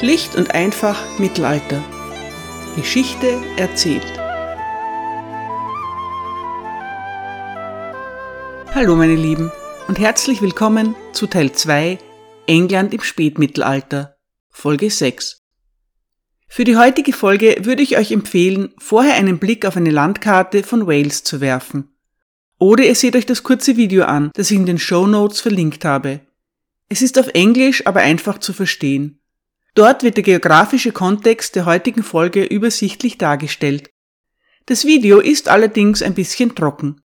Schlicht und einfach Mittelalter. Geschichte erzählt. Hallo meine Lieben und herzlich willkommen zu Teil 2 England im Spätmittelalter, Folge 6. Für die heutige Folge würde ich euch empfehlen, vorher einen Blick auf eine Landkarte von Wales zu werfen. Oder ihr seht euch das kurze Video an, das ich in den Show Notes verlinkt habe. Es ist auf Englisch, aber einfach zu verstehen. Dort wird der geografische Kontext der heutigen Folge übersichtlich dargestellt. Das Video ist allerdings ein bisschen trocken.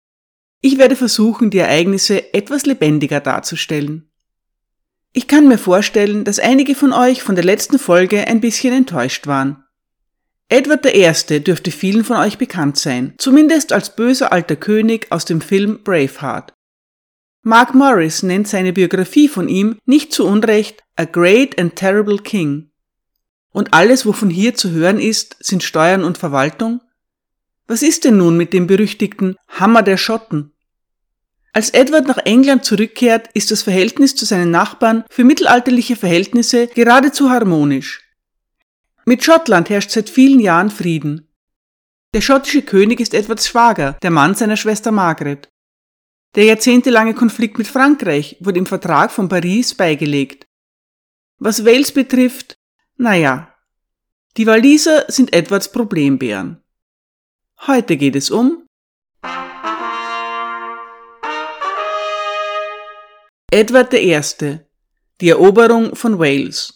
Ich werde versuchen, die Ereignisse etwas lebendiger darzustellen. Ich kann mir vorstellen, dass einige von euch von der letzten Folge ein bisschen enttäuscht waren. Edward I. dürfte vielen von euch bekannt sein, zumindest als böser alter König aus dem Film Braveheart. Mark Morris nennt seine Biografie von ihm nicht zu Unrecht A Great and Terrible King. Und alles, wovon hier zu hören ist, sind Steuern und Verwaltung? Was ist denn nun mit dem berüchtigten Hammer der Schotten? Als Edward nach England zurückkehrt, ist das Verhältnis zu seinen Nachbarn für mittelalterliche Verhältnisse geradezu harmonisch. Mit Schottland herrscht seit vielen Jahren Frieden. Der schottische König ist Edwards Schwager, der Mann seiner Schwester Margaret. Der jahrzehntelange Konflikt mit Frankreich wurde im Vertrag von Paris beigelegt. Was Wales betrifft, naja, die Waliser sind Edwards Problembären. Heute geht es um Edward I. Die Eroberung von Wales.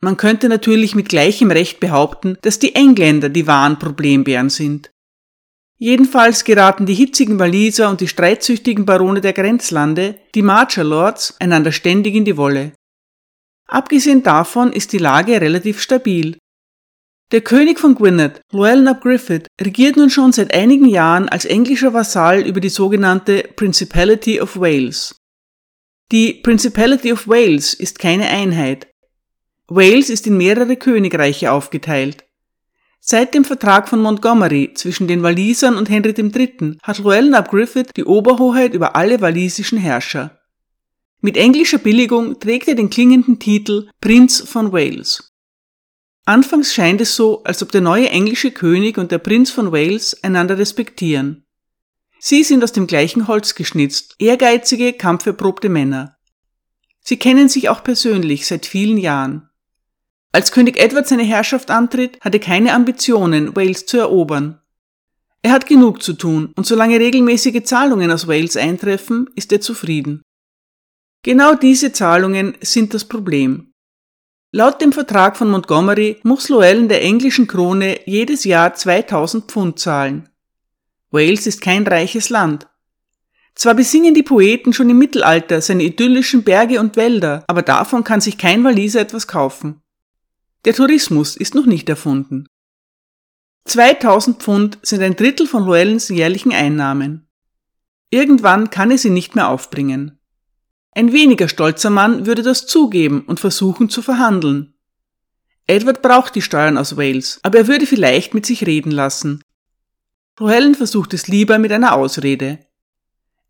Man könnte natürlich mit gleichem Recht behaupten, dass die Engländer die wahren Problembären sind. Jedenfalls geraten die hitzigen Waliser und die streitsüchtigen Barone der Grenzlande, die Marcher Lords, einander ständig in die Wolle. Abgesehen davon ist die Lage relativ stabil. Der König von Gwynedd, Llewellyn ap Griffith, regiert nun schon seit einigen Jahren als englischer Vasall über die sogenannte Principality of Wales. Die Principality of Wales ist keine Einheit. Wales ist in mehrere Königreiche aufgeteilt. Seit dem Vertrag von Montgomery zwischen den Walisern und Henry III. hat Llewellyn ap Griffith die Oberhoheit über alle walisischen Herrscher. Mit englischer Billigung trägt er den klingenden Titel Prinz von Wales. Anfangs scheint es so, als ob der neue englische König und der Prinz von Wales einander respektieren. Sie sind aus dem gleichen Holz geschnitzt, ehrgeizige, kampferprobte Männer. Sie kennen sich auch persönlich seit vielen Jahren. Als König Edward seine Herrschaft antritt, hat er keine Ambitionen, Wales zu erobern. Er hat genug zu tun und solange regelmäßige Zahlungen aus Wales eintreffen, ist er zufrieden. Genau diese Zahlungen sind das Problem. Laut dem Vertrag von Montgomery muss Llewellyn der englischen Krone jedes Jahr 2000 Pfund zahlen. Wales ist kein reiches Land. Zwar besingen die Poeten schon im Mittelalter seine idyllischen Berge und Wälder, aber davon kann sich kein Waliser etwas kaufen. Der Tourismus ist noch nicht erfunden. 2000 Pfund sind ein Drittel von Llewellyns jährlichen Einnahmen. Irgendwann kann er sie nicht mehr aufbringen. Ein weniger stolzer Mann würde das zugeben und versuchen zu verhandeln. Edward braucht die Steuern aus Wales, aber er würde vielleicht mit sich reden lassen. Llewellyn versucht es lieber mit einer Ausrede.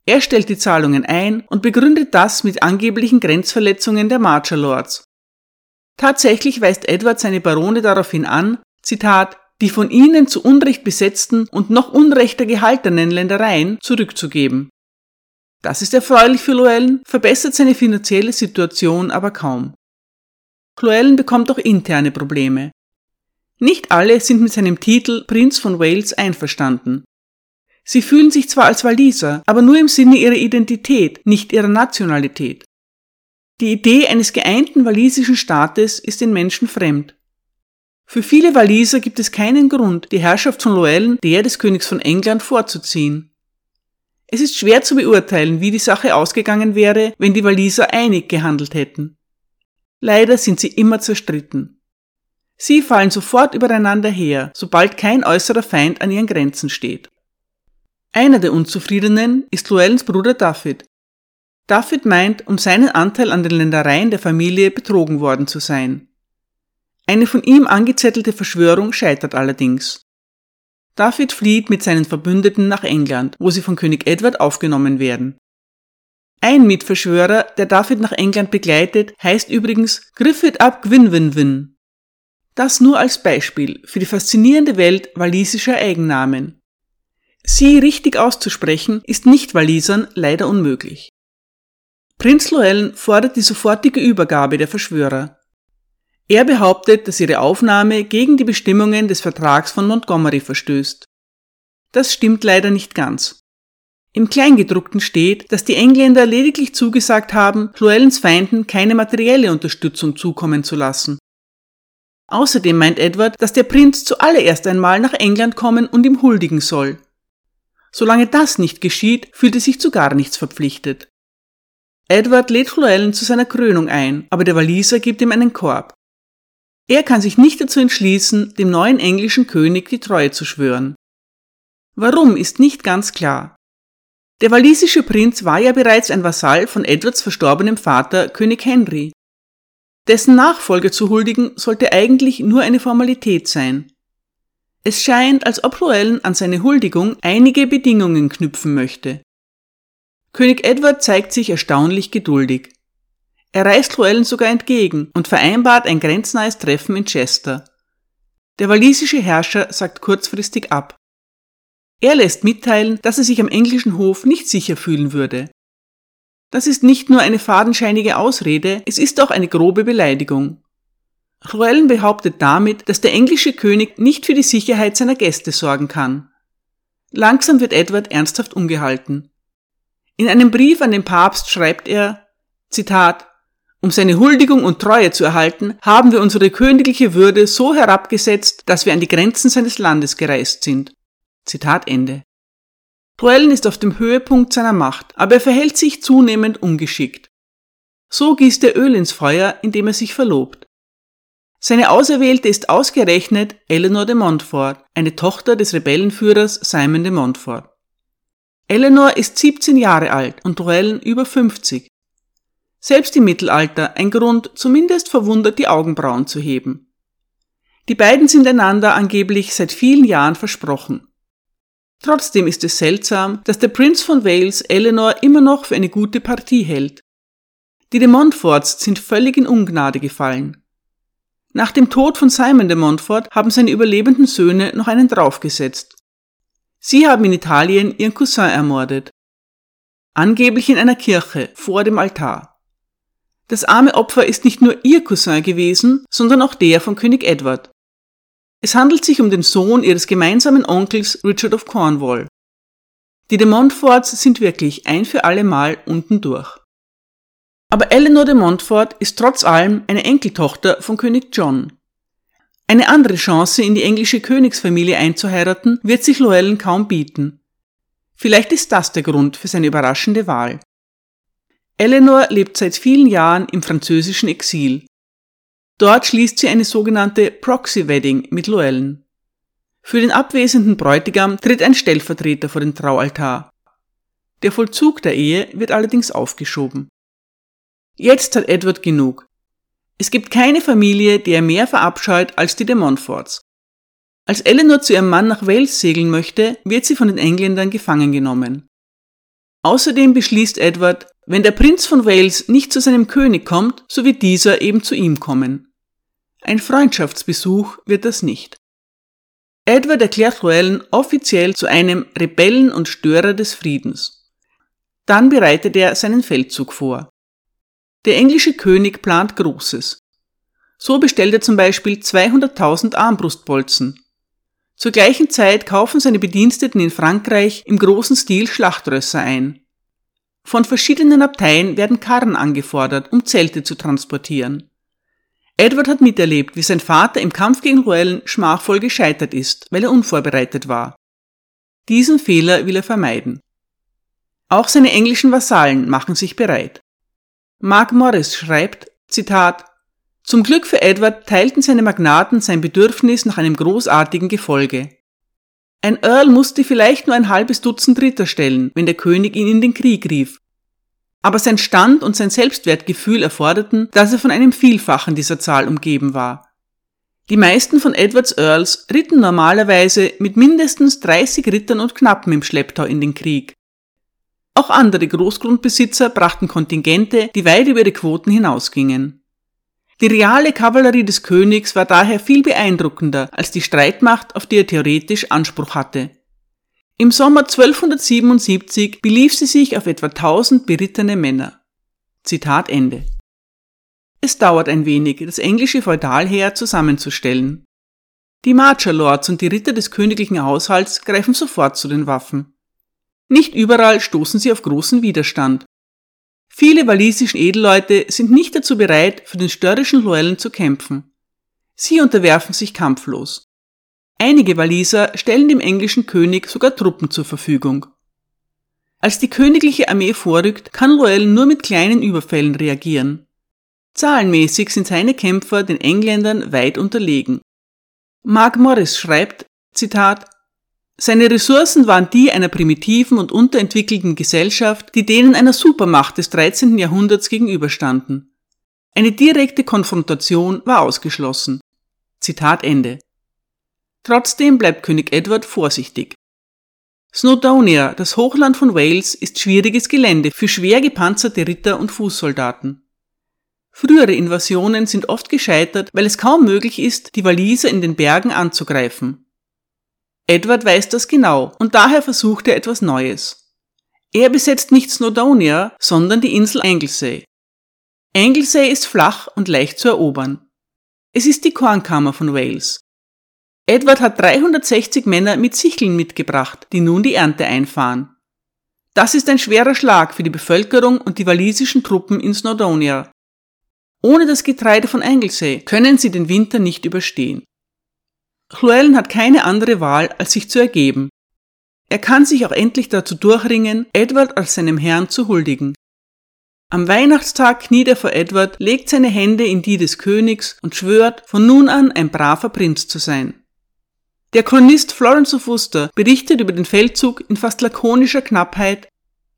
Er stellt die Zahlungen ein und begründet das mit angeblichen Grenzverletzungen der Marcher Lords. Tatsächlich weist Edward seine Barone daraufhin an, Zitat, die von ihnen zu Unrecht besetzten und noch unrechter gehaltenen Ländereien zurückzugeben. Das ist erfreulich für Llewellyn, verbessert seine finanzielle Situation aber kaum. Llewellyn bekommt auch interne Probleme. Nicht alle sind mit seinem Titel Prinz von Wales einverstanden. Sie fühlen sich zwar als Waliser, aber nur im Sinne ihrer Identität, nicht ihrer Nationalität. Die Idee eines geeinten walisischen Staates ist den Menschen fremd. Für viele Waliser gibt es keinen Grund, die Herrschaft von Llewellyn der des Königs von England vorzuziehen. Es ist schwer zu beurteilen, wie die Sache ausgegangen wäre, wenn die Waliser einig gehandelt hätten. Leider sind sie immer zerstritten. Sie fallen sofort übereinander her, sobald kein äußerer Feind an ihren Grenzen steht. Einer der Unzufriedenen ist Llewellyns Bruder David, David meint, um seinen Anteil an den Ländereien der Familie betrogen worden zu sein. Eine von ihm angezettelte Verschwörung scheitert allerdings. David flieht mit seinen Verbündeten nach England, wo sie von König Edward aufgenommen werden. Ein Mitverschwörer, der David nach England begleitet, heißt übrigens Griffith ab Gwynwynwyn. Das nur als Beispiel für die faszinierende Welt walisischer Eigennamen. Sie richtig auszusprechen ist nicht Walisern leider unmöglich. Prinz Llewellyn fordert die sofortige Übergabe der Verschwörer. Er behauptet, dass ihre Aufnahme gegen die Bestimmungen des Vertrags von Montgomery verstößt. Das stimmt leider nicht ganz. Im Kleingedruckten steht, dass die Engländer lediglich zugesagt haben, Llewellyns Feinden keine materielle Unterstützung zukommen zu lassen. Außerdem meint Edward, dass der Prinz zuallererst einmal nach England kommen und ihm huldigen soll. Solange das nicht geschieht, fühlt er sich zu gar nichts verpflichtet. Edward lädt Llewellyn zu seiner Krönung ein, aber der Waliser gibt ihm einen Korb. Er kann sich nicht dazu entschließen, dem neuen englischen König die Treue zu schwören. Warum ist nicht ganz klar. Der walisische Prinz war ja bereits ein Vasall von Edwards verstorbenem Vater König Henry. Dessen Nachfolger zu huldigen sollte eigentlich nur eine Formalität sein. Es scheint, als ob Llewellyn an seine Huldigung einige Bedingungen knüpfen möchte. König Edward zeigt sich erstaunlich geduldig. Er reist Llewellyn sogar entgegen und vereinbart ein grenznahes Treffen in Chester. Der walisische Herrscher sagt kurzfristig ab. Er lässt mitteilen, dass er sich am englischen Hof nicht sicher fühlen würde. Das ist nicht nur eine fadenscheinige Ausrede, es ist auch eine grobe Beleidigung. Llewellyn behauptet damit, dass der englische König nicht für die Sicherheit seiner Gäste sorgen kann. Langsam wird Edward ernsthaft umgehalten. In einem Brief an den Papst schreibt er, Zitat, um seine Huldigung und Treue zu erhalten, haben wir unsere königliche Würde so herabgesetzt, dass wir an die Grenzen seines Landes gereist sind. Zitat Ende. Llewellyn ist auf dem Höhepunkt seiner Macht, aber er verhält sich zunehmend ungeschickt. So gießt er Öl ins Feuer, indem er sich verlobt. Seine Auserwählte ist ausgerechnet Eleanor de Montfort, eine Tochter des Rebellenführers Simon de Montfort. Eleanor ist 17 Jahre alt und Llewellyn über 50. Selbst im Mittelalter ein Grund, zumindest verwundert die Augenbrauen zu heben. Die beiden sind einander angeblich seit vielen Jahren versprochen. Trotzdem ist es seltsam, dass der Prinz von Wales Eleanor immer noch für eine gute Partie hält. Die de Montforts sind völlig in Ungnade gefallen. Nach dem Tod von Simon de Montfort haben seine überlebenden Söhne noch einen draufgesetzt. Sie haben in Italien ihren Cousin ermordet. Angeblich in einer Kirche vor dem Altar. Das arme Opfer ist nicht nur ihr Cousin gewesen, sondern auch der von König Edward. Es handelt sich um den Sohn ihres gemeinsamen Onkels Richard of Cornwall. Die de Montforts sind wirklich ein für alle Mal unten durch. Aber Eleanor de Montfort ist trotz allem eine Enkeltochter von König John. Eine andere Chance, in die englische Königsfamilie einzuheiraten, wird sich Llewellyn kaum bieten. Vielleicht ist das der Grund für seine überraschende Wahl. Eleanor lebt seit vielen Jahren im französischen Exil. Dort schließt sie eine sogenannte Proxy Wedding mit Llewellyn. Für den abwesenden Bräutigam tritt ein Stellvertreter vor den Traualtar. Der Vollzug der Ehe wird allerdings aufgeschoben. Jetzt hat Edward genug. Es gibt keine Familie, die er mehr verabscheut als die de Montforts. Als Eleanor zu ihrem Mann nach Wales segeln möchte, wird sie von den Engländern gefangen genommen. Außerdem beschließt Edward, wenn der Prinz von Wales nicht zu seinem König kommt, so wird dieser eben zu ihm kommen. Ein Freundschaftsbesuch wird das nicht. Edward erklärt Llewellyn offiziell zu einem Rebellen und Störer des Friedens. Dann bereitet er seinen Feldzug vor. Der englische König plant Großes. So bestellt er zum Beispiel 200.000 Armbrustbolzen. Zur gleichen Zeit kaufen seine Bediensteten in Frankreich im großen Stil Schlachtrösser ein. Von verschiedenen Abteien werden Karren angefordert, um Zelte zu transportieren. Edward hat miterlebt, wie sein Vater im Kampf gegen Llewellyn schmachvoll gescheitert ist, weil er unvorbereitet war. Diesen Fehler will er vermeiden. Auch seine englischen Vasallen machen sich bereit. Mark Morris schreibt, Zitat, Zum Glück für Edward teilten seine Magnaten sein Bedürfnis nach einem großartigen Gefolge. Ein Earl musste vielleicht nur ein halbes Dutzend Ritter stellen, wenn der König ihn in den Krieg rief, aber sein Stand und sein Selbstwertgefühl erforderten, dass er von einem Vielfachen dieser Zahl umgeben war. Die meisten von Edwards Earls ritten normalerweise mit mindestens 30 Rittern und Knappen im Schlepptau in den Krieg. Auch andere Großgrundbesitzer brachten Kontingente, die weit über ihre Quoten hinausgingen. Die reale Kavallerie des Königs war daher viel beeindruckender als die Streitmacht, auf die er theoretisch Anspruch hatte. Im Sommer 1277 belief sie sich auf etwa 1000 berittene Männer. Zitat Ende. Es dauert ein wenig, das englische Feudalheer zusammenzustellen. Die Marcher Lords und die Ritter des königlichen Haushalts greifen sofort zu den Waffen. Nicht überall stoßen sie auf großen Widerstand. Viele walisischen Edelleute sind nicht dazu bereit, für den störrischen Loyalen zu kämpfen. Sie unterwerfen sich kampflos. Einige Waliser stellen dem englischen König sogar Truppen zur Verfügung. Als die königliche Armee vorrückt, kann Royal nur mit kleinen Überfällen reagieren. Zahlenmäßig sind seine Kämpfer den Engländern weit unterlegen. Mark Morris schreibt, Zitat, seine Ressourcen waren die einer primitiven und unterentwickelten Gesellschaft, die denen einer Supermacht des 13. Jahrhunderts gegenüberstanden. Eine direkte Konfrontation war ausgeschlossen. Zitat Ende. Trotzdem bleibt König Edward vorsichtig. Snowdonia, das Hochland von Wales, ist schwieriges Gelände für schwer gepanzerte Ritter und Fußsoldaten. Frühere Invasionen sind oft gescheitert, weil es kaum möglich ist, die Waliser in den Bergen anzugreifen. Edward weiß das genau und daher versucht er etwas Neues. Er besetzt nicht Snowdonia, sondern die Insel Anglesey. Anglesey ist flach und leicht zu erobern. Es ist die Kornkammer von Wales. Edward hat 360 Männer mit Sicheln mitgebracht, die nun die Ernte einfahren. Das ist ein schwerer Schlag für die Bevölkerung und die walisischen Truppen in Snowdonia. Ohne das Getreide von Anglesey können sie den Winter nicht überstehen. Llewellyn hat keine andere Wahl, als sich zu ergeben. Er kann sich auch endlich dazu durchringen, Edward als seinem Herrn zu huldigen. Am Weihnachtstag kniet er vor Edward, legt seine Hände in die des Königs und schwört, von nun an ein braver Prinz zu sein. Der Chronist Florence of Worcester berichtet über den Feldzug in fast lakonischer Knappheit,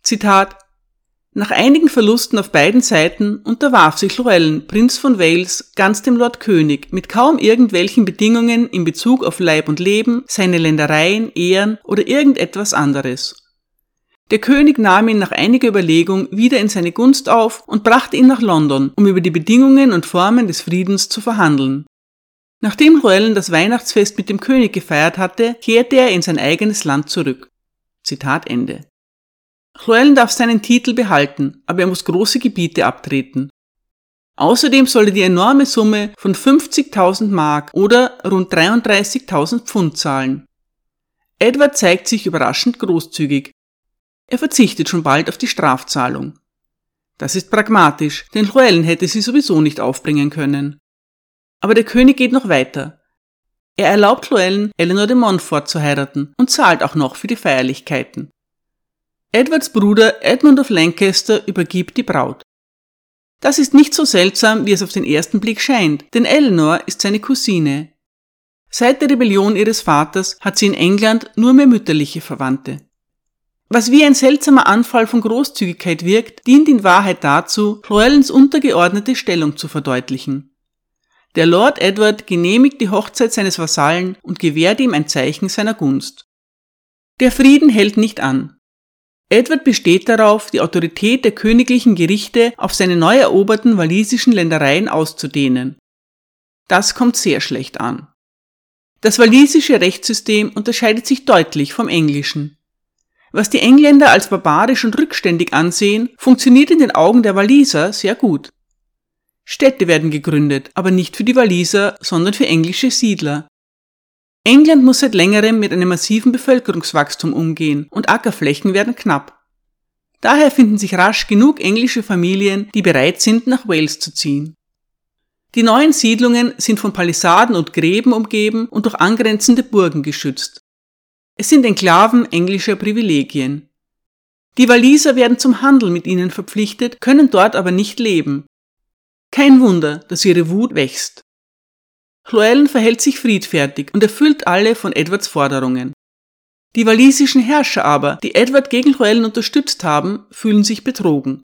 Zitat, nach einigen Verlusten auf beiden Seiten unterwarf sich Llewellyn, Prinz von Wales, ganz dem Lord König, mit kaum irgendwelchen Bedingungen in Bezug auf Leib und Leben, seine Ländereien, Ehren oder irgendetwas anderes. Der König nahm ihn nach einiger Überlegung wieder in seine Gunst auf und brachte ihn nach London, um über die Bedingungen und Formen des Friedens zu verhandeln. Nachdem Llewellyn das Weihnachtsfest mit dem König gefeiert hatte, kehrte er in sein eigenes Land zurück. Zitat Ende. Llewellyn darf seinen Titel behalten, aber er muss große Gebiete abtreten. Außerdem soll er die enorme Summe von 50.000 Mark oder rund 33.000 Pfund zahlen. Edward zeigt sich überraschend großzügig. Er verzichtet schon bald auf die Strafzahlung. Das ist pragmatisch, denn Llewellyn hätte sie sowieso nicht aufbringen können. Aber der König geht noch weiter. Er erlaubt Llewellyn, Eleanor de Montfort zu heiraten und zahlt auch noch für die Feierlichkeiten. Edwards Bruder Edmund of Lancaster übergibt die Braut. Das ist nicht so seltsam, wie es auf den ersten Blick scheint, denn Eleanor ist seine Cousine. Seit der Rebellion ihres Vaters hat sie in England nur mehr mütterliche Verwandte. Was wie ein seltsamer Anfall von Großzügigkeit wirkt, dient in Wahrheit dazu, Llewellyns untergeordnete Stellung zu verdeutlichen. Der Lord Edward genehmigt die Hochzeit seines Vasallen und gewährt ihm ein Zeichen seiner Gunst. Der Frieden hält nicht an. Edward besteht darauf, die Autorität der königlichen Gerichte auf seine neu eroberten walisischen Ländereien auszudehnen. Das kommt sehr schlecht an. Das walisische Rechtssystem unterscheidet sich deutlich vom englischen. Was die Engländer als barbarisch und rückständig ansehen, funktioniert in den Augen der Waliser sehr gut. Städte werden gegründet, aber nicht für die Waliser, sondern für englische Siedler. England muss seit längerem mit einem massiven Bevölkerungswachstum umgehen und Ackerflächen werden knapp. Daher finden sich rasch genug englische Familien, die bereit sind, nach Wales zu ziehen. Die neuen Siedlungen sind von Palisaden und Gräben umgeben und durch angrenzende Burgen geschützt. Es sind Enklaven englischer Privilegien. Die Waliser werden zum Handel mit ihnen verpflichtet, können dort aber nicht leben. Kein Wunder, dass ihre Wut wächst. Llewellyn verhält sich friedfertig und erfüllt alle von Edwards Forderungen. Die walisischen Herrscher aber, die Edward gegen Llewellyn unterstützt haben, fühlen sich betrogen.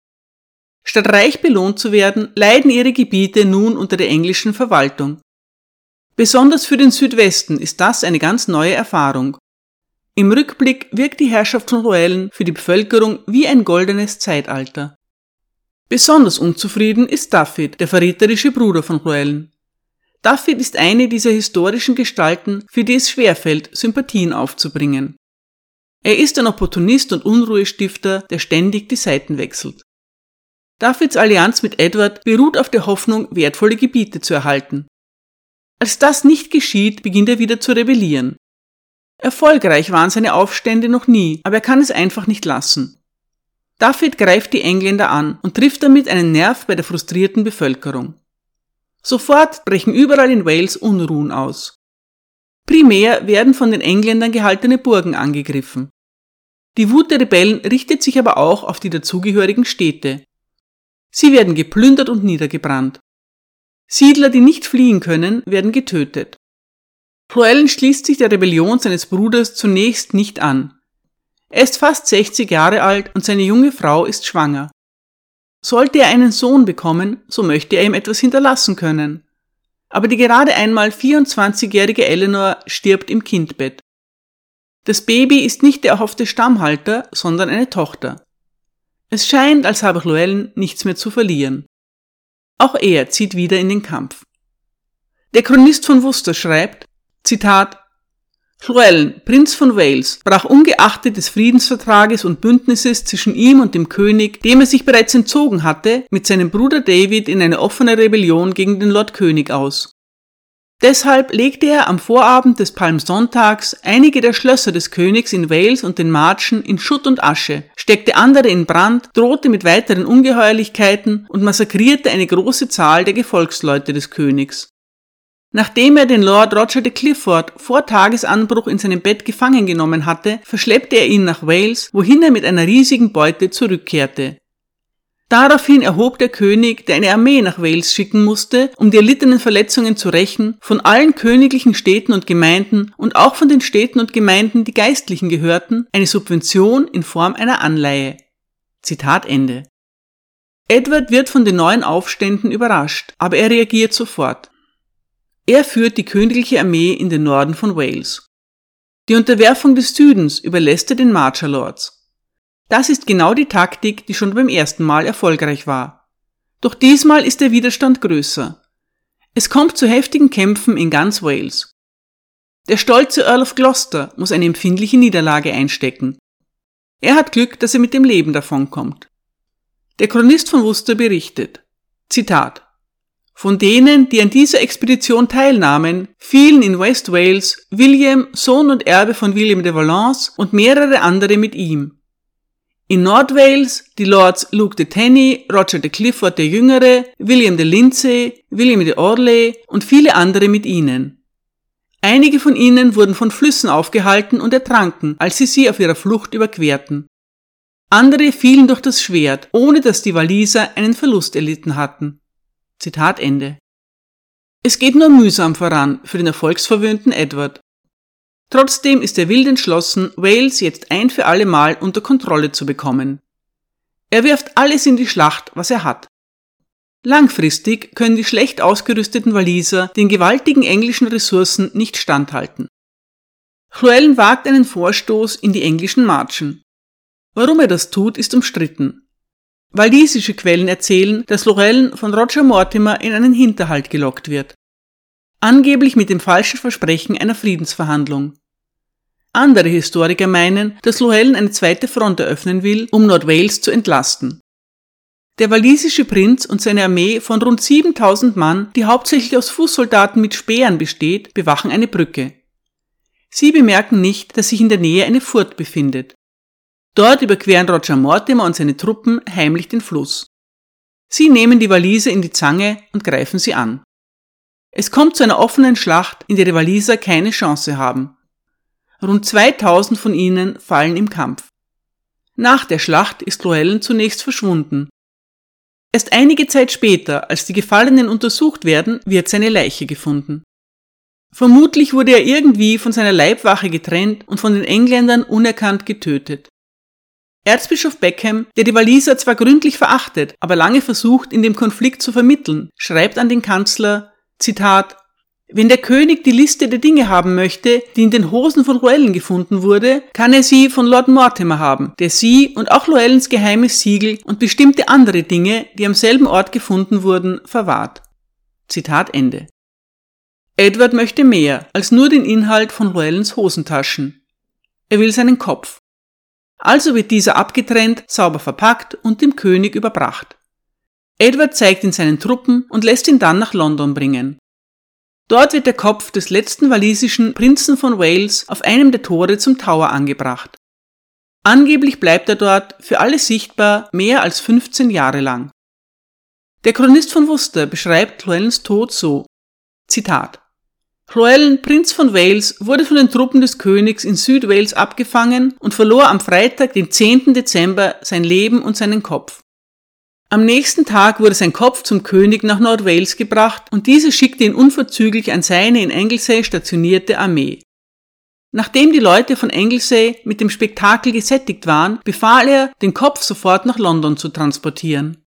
Statt reich belohnt zu werden, leiden ihre Gebiete nun unter der englischen Verwaltung. Besonders für den Südwesten ist das eine ganz neue Erfahrung. Im Rückblick wirkt die Herrschaft von Roellen für die Bevölkerung wie ein goldenes Zeitalter. Besonders unzufrieden ist David, der verräterische Bruder von Roellen. David ist eine dieser historischen Gestalten, für die es schwerfällt, Sympathien aufzubringen. Er ist ein Opportunist und Unruhestifter, der ständig die Seiten wechselt. Davids Allianz mit Edward beruht auf der Hoffnung, wertvolle Gebiete zu erhalten. Als das nicht geschieht, beginnt er wieder zu rebellieren. Erfolgreich waren seine Aufstände noch nie, aber er kann es einfach nicht lassen. David greift die Engländer an und trifft damit einen Nerv bei der frustrierten Bevölkerung. Sofort brechen überall in Wales Unruhen aus. Primär werden von den Engländern gehaltene Burgen angegriffen. Die Wut der Rebellen richtet sich aber auch auf die dazugehörigen Städte. Sie werden geplündert und niedergebrannt. Siedler, die nicht fliehen können, werden getötet. Llewellyn schließt sich der Rebellion seines Bruders zunächst nicht an. Er ist fast 60 Jahre alt und seine junge Frau ist schwanger. Sollte er einen Sohn bekommen, so möchte er ihm etwas hinterlassen können. Aber die gerade einmal 24-jährige Eleanor stirbt im Kindbett. Das Baby ist nicht der erhoffte Stammhalter, sondern eine Tochter. Es scheint, als habe Llewellyn nichts mehr zu verlieren. Auch er zieht wieder in den Kampf. Der Chronist von Worcester schreibt, Zitat, Llewellyn, Prinz von Wales, brach ungeachtet des Friedensvertrages und Bündnisses zwischen ihm und dem König, dem er sich bereits entzogen hatte, mit seinem Bruder David in eine offene Rebellion gegen den Lord König aus. Deshalb legte er am Vorabend des Palmsonntags einige der Schlösser des Königs in Wales und den Marschen in Schutt und Asche, steckte andere in Brand, drohte mit weiteren Ungeheuerlichkeiten und massakrierte eine große Zahl der Gefolgsleute des Königs. Nachdem er den Lord Roger de Clifford vor Tagesanbruch in seinem Bett gefangen genommen hatte, verschleppte er ihn nach Wales, wohin er mit einer riesigen Beute zurückkehrte. Daraufhin erhob der König, der eine Armee nach Wales schicken musste, um die erlittenen Verletzungen zu rächen, von allen königlichen Städten und Gemeinden und auch von den Städten und Gemeinden, die Geistlichen gehörten, eine Subvention in Form einer Anleihe. Zitat Ende. Edward wird von den neuen Aufständen überrascht, aber er reagiert sofort. Er führt die königliche Armee in den Norden von Wales. Die Unterwerfung des Südens überlässt er den Marcher Lords. Das ist genau die Taktik, die schon beim ersten Mal erfolgreich war. Doch diesmal ist der Widerstand größer. Es kommt zu heftigen Kämpfen in ganz Wales. Der stolze Earl of Gloucester muss eine empfindliche Niederlage einstecken. Er hat Glück, dass er mit dem Leben davonkommt. Der Chronist von Worcester berichtet, Zitat, von denen, die an dieser Expedition teilnahmen, fielen in West Wales William, Sohn und Erbe von William de Valence und mehrere andere mit ihm. In Nordwales die Lords Luke de Tenney, Roger de Clifford der Jüngere, William de Lindsay, William de Orley und viele andere mit ihnen. Einige von ihnen wurden von Flüssen aufgehalten und ertranken, als sie sie auf ihrer Flucht überquerten. Andere fielen durch das Schwert, ohne dass die Waliser einen Verlust erlitten hatten. Zitat Ende. Es geht nur mühsam voran für den erfolgsverwöhnten Edward. Trotzdem ist er wild entschlossen, Wales jetzt ein für alle Mal unter Kontrolle zu bekommen. Er wirft alles in die Schlacht, was er hat. Langfristig können die schlecht ausgerüsteten Waliser den gewaltigen englischen Ressourcen nicht standhalten. Llewellyn wagt einen Vorstoß in die englischen Marschen. Warum er das tut, ist umstritten. Walisische Quellen erzählen, dass Llewellyn von Roger Mortimer in einen Hinterhalt gelockt wird. Angeblich mit dem falschen Versprechen einer Friedensverhandlung. Andere Historiker meinen, dass Llewellyn eine zweite Front eröffnen will, um Nordwales zu entlasten. Der walisische Prinz und seine Armee von rund 7000 Mann, die hauptsächlich aus Fußsoldaten mit Speeren besteht, bewachen eine Brücke. Sie bemerken nicht, dass sich in der Nähe eine Furt befindet. Dort überqueren Roger Mortimer und seine Truppen heimlich den Fluss. Sie nehmen die Waliser in die Zange und greifen sie an. Es kommt zu einer offenen Schlacht, in der die Waliser keine Chance haben. Rund 2000 von ihnen fallen im Kampf. Nach der Schlacht ist Llewellyn zunächst verschwunden. Erst einige Zeit später, als die Gefallenen untersucht werden, wird seine Leiche gefunden. Vermutlich wurde er irgendwie von seiner Leibwache getrennt und von den Engländern unerkannt getötet. Erzbischof Beckham, der die Waliser zwar gründlich verachtet, aber lange versucht, in dem Konflikt zu vermitteln, schreibt an den Kanzler, Zitat, Wenn der König die Liste der Dinge haben möchte, die in den Hosen von Llewellyn gefunden wurde, kann er sie von Lord Mortimer haben, der sie und auch Llewellyns geheimes Siegel und bestimmte andere Dinge, die am selben Ort gefunden wurden, verwahrt. Zitat Ende. Edward möchte mehr als nur den Inhalt von Llewellyns Hosentaschen. Er will seinen Kopf. Also wird dieser abgetrennt, sauber verpackt und dem König überbracht. Edward zeigt ihn seinen Truppen und lässt ihn dann nach London bringen. Dort wird der Kopf des letzten walisischen Prinzen von Wales auf einem der Tore zum Tower angebracht. Angeblich bleibt er dort für alle sichtbar mehr als 15 Jahre lang. Der Chronist von Worcester beschreibt Llewellyns Tod so, Zitat, Llewellyn, Prinz von Wales, wurde von den Truppen des Königs in Südwales abgefangen und verlor am Freitag, den 10. Dezember, sein Leben und seinen Kopf. Am nächsten Tag wurde sein Kopf zum König nach Nordwales gebracht und dieser schickte ihn unverzüglich an seine in Anglesey stationierte Armee. Nachdem die Leute von Anglesey mit dem Spektakel gesättigt waren, befahl er, den Kopf sofort nach London zu transportieren.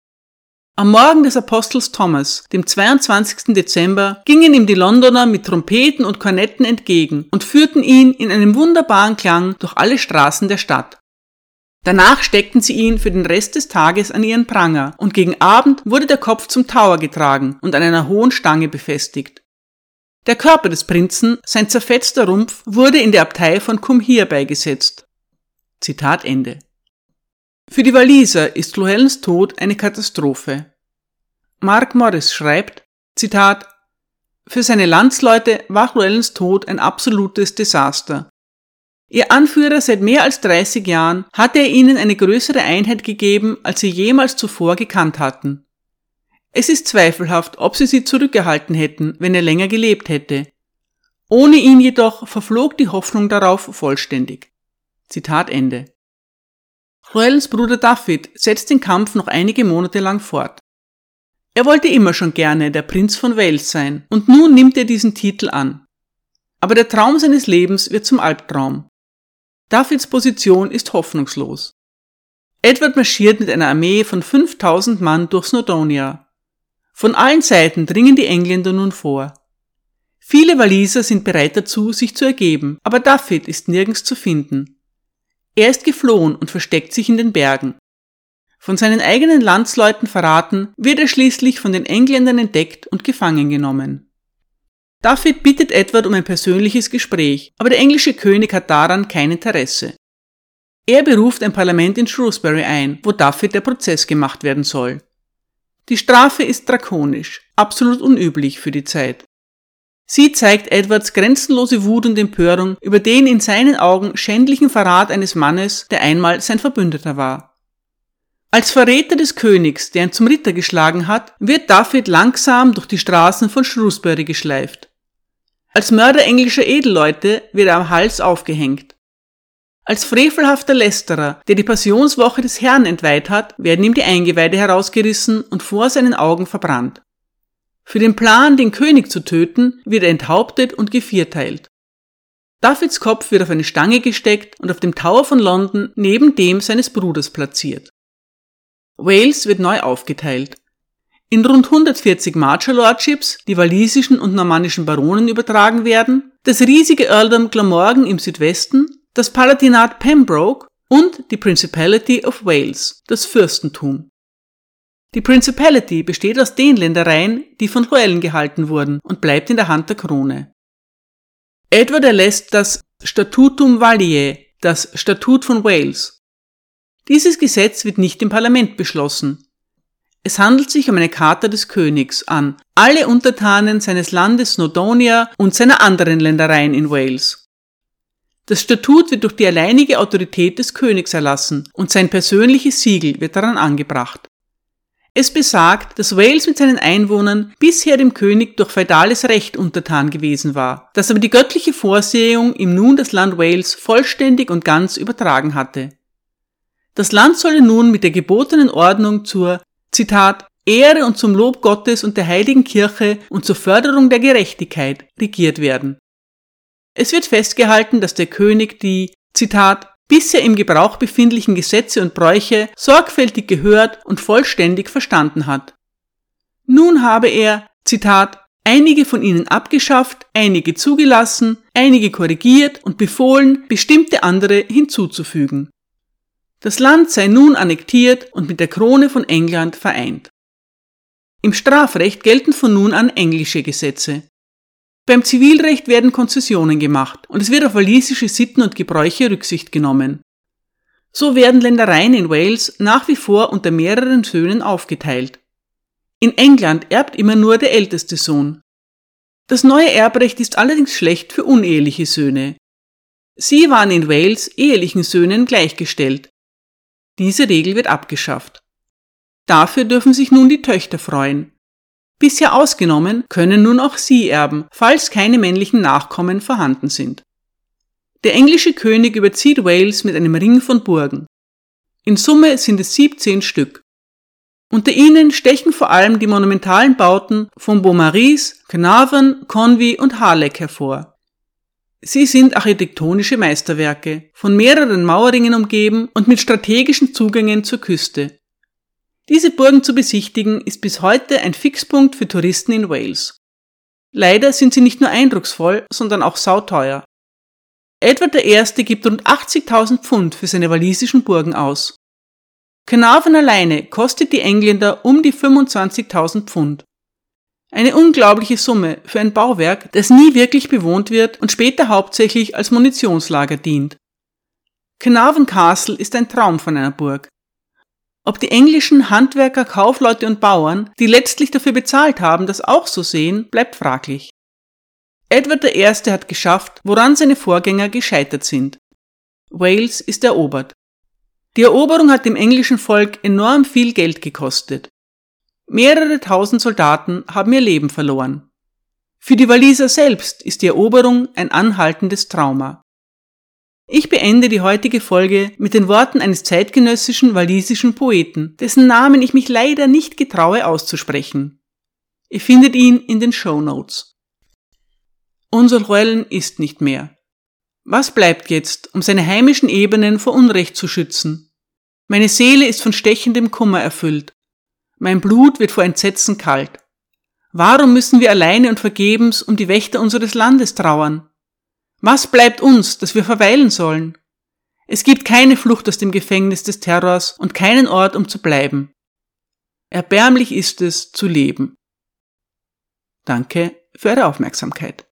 Am Morgen des Apostels Thomas, dem 22. Dezember, gingen ihm die Londoner mit Trompeten und Kornetten entgegen und führten ihn in einem wunderbaren Klang durch alle Straßen der Stadt. Danach steckten sie ihn für den Rest des Tages an ihren Pranger und gegen Abend wurde der Kopf zum Tower getragen und an einer hohen Stange befestigt. Der Körper des Prinzen, sein zerfetzter Rumpf, wurde in der Abtei von Cumhir beigesetzt. Zitat Ende. Für die Waliser ist Llewellyns Tod eine Katastrophe. Mark Morris schreibt, Zitat, für seine Landsleute war Llewellyns Tod ein absolutes Desaster. Ihr Anführer seit mehr als 30 Jahren hatte er ihnen eine größere Einheit gegeben, als sie jemals zuvor gekannt hatten. Es ist zweifelhaft, ob sie sie zurückgehalten hätten, wenn er länger gelebt hätte. Ohne ihn jedoch verflog die Hoffnung darauf vollständig. Zitat Ende. Llewellyns Bruder David setzt den Kampf noch einige Monate lang fort. Er wollte immer schon gerne der Prinz von Wales sein, und nun nimmt er diesen Titel an. Aber der Traum seines Lebens wird zum Albtraum. Davids Position ist hoffnungslos. Edward marschiert mit einer Armee von 5000 Mann durch Snowdonia. Von allen Seiten dringen die Engländer nun vor. Viele Waliser sind bereit dazu, sich zu ergeben, aber David ist nirgends zu finden. Er ist geflohen und versteckt sich in den Bergen. Von seinen eigenen Landsleuten verraten, wird er schließlich von den Engländern entdeckt und gefangen genommen. David bittet Edward um ein persönliches Gespräch, aber der englische König hat daran kein Interesse. Er beruft ein Parlament in Shrewsbury ein, wo David der Prozess gemacht werden soll. Die Strafe ist drakonisch, absolut unüblich für die Zeit. Sie zeigt Edwards grenzenlose Wut und Empörung über den in seinen Augen schändlichen Verrat eines Mannes, der einmal sein Verbündeter war. Als Verräter des Königs, der ihn zum Ritter geschlagen hat, wird David langsam durch die Straßen von Shrewsbury geschleift. Als Mörder englischer Edelleute wird er am Hals aufgehängt. Als frevelhafter Lästerer, der die Passionswoche des Herrn entweiht hat, werden ihm die Eingeweide herausgerissen und vor seinen Augen verbrannt. Für den Plan, den König zu töten, wird er enthauptet und gevierteilt. Davids Kopf wird auf eine Stange gesteckt und auf dem Tower von London neben dem seines Bruders platziert. Wales wird neu aufgeteilt. In rund 140 Marcher Lordships, die walisischen und normannischen Baronen übertragen werden, das riesige Earldom Glamorgan im Südwesten, das Palatinat Pembroke und die Principality of Wales, das Fürstentum. Die Principality besteht aus den Ländereien, die von Llewellyn gehalten wurden und bleibt in der Hand der Krone. Edward erlässt das Statutum Valiae, das Statut von Wales. Dieses Gesetz wird nicht im Parlament beschlossen, es handelt sich um eine Charta des Königs an alle Untertanen seines Landes Snowdonia und seiner anderen Ländereien in Wales. Das Statut wird durch die alleinige Autorität des Königs erlassen und sein persönliches Siegel wird daran angebracht. Es besagt, dass Wales mit seinen Einwohnern bisher dem König durch feudales Recht untertan gewesen war, dass aber die göttliche Vorsehung ihm nun das Land Wales vollständig und ganz übertragen hatte. Das Land solle nun mit der gebotenen Ordnung zur Zitat, Ehre und zum Lob Gottes und der heiligen Kirche und zur Förderung der Gerechtigkeit regiert werden. Es wird festgehalten, dass der König die, Zitat, bisher im Gebrauch befindlichen Gesetze und Bräuche sorgfältig gehört und vollständig verstanden hat. Nun habe er, Zitat, einige von ihnen abgeschafft, einige zugelassen, einige korrigiert und befohlen, bestimmte andere hinzuzufügen. Das Land sei nun annektiert und mit der Krone von England vereint. Im Strafrecht gelten von nun an englische Gesetze. Beim Zivilrecht werden Konzessionen gemacht und es wird auf walisische Sitten und Gebräuche Rücksicht genommen. So werden Ländereien in Wales nach wie vor unter mehreren Söhnen aufgeteilt. In England erbt immer nur der älteste Sohn. Das neue Erbrecht ist allerdings schlecht für uneheliche Söhne. Sie waren in Wales ehelichen Söhnen gleichgestellt. Diese Regel wird abgeschafft. Dafür dürfen sich nun die Töchter freuen. Bisher ausgenommen können nun auch sie erben, falls keine männlichen Nachkommen vorhanden sind. Der englische König überzieht Wales mit einem Ring von Burgen. In Summe sind es 17 Stück. Unter ihnen stechen vor allem die monumentalen Bauten von Beaumaris, Carnarvon, Conwy und Harlech hervor. Sie sind architektonische Meisterwerke, von mehreren Mauerringen umgeben und mit strategischen Zugängen zur Küste. Diese Burgen zu besichtigen ist bis heute ein Fixpunkt für Touristen in Wales. Leider sind sie nicht nur eindrucksvoll, sondern auch sauteuer. Edward I. gibt rund 80.000 Pfund für seine walisischen Burgen aus. Carnarvon alleine kostet die Engländer um die 25.000 Pfund. Eine unglaubliche Summe für ein Bauwerk, das nie wirklich bewohnt wird und später hauptsächlich als Munitionslager dient. Carnarvon Castle ist ein Traum von einer Burg. Ob die englischen Handwerker, Kaufleute und Bauern, die letztlich dafür bezahlt haben, das auch so sehen, bleibt fraglich. Edward I. hat geschafft, woran seine Vorgänger gescheitert sind. Wales ist erobert. Die Eroberung hat dem englischen Volk enorm viel Geld gekostet. Mehrere tausend Soldaten haben ihr Leben verloren. Für die Waliser selbst ist die Eroberung ein anhaltendes Trauma. Ich beende die heutige Folge mit den Worten eines zeitgenössischen walisischen Poeten, dessen Namen ich mich leider nicht getraue auszusprechen. Ihr findet ihn in den Show Notes. Unser Heulen ist nicht mehr. Was bleibt jetzt, um seine heimischen Ebenen vor Unrecht zu schützen? Meine Seele ist von stechendem Kummer erfüllt. Mein Blut wird vor Entsetzen kalt. Warum müssen wir alleine und vergebens um die Wächter unseres Landes trauern? Was bleibt uns, dass wir verweilen sollen? Es gibt keine Flucht aus dem Gefängnis des Terrors und keinen Ort, um zu bleiben. Erbärmlich ist es, zu leben. Danke für Ihre Aufmerksamkeit.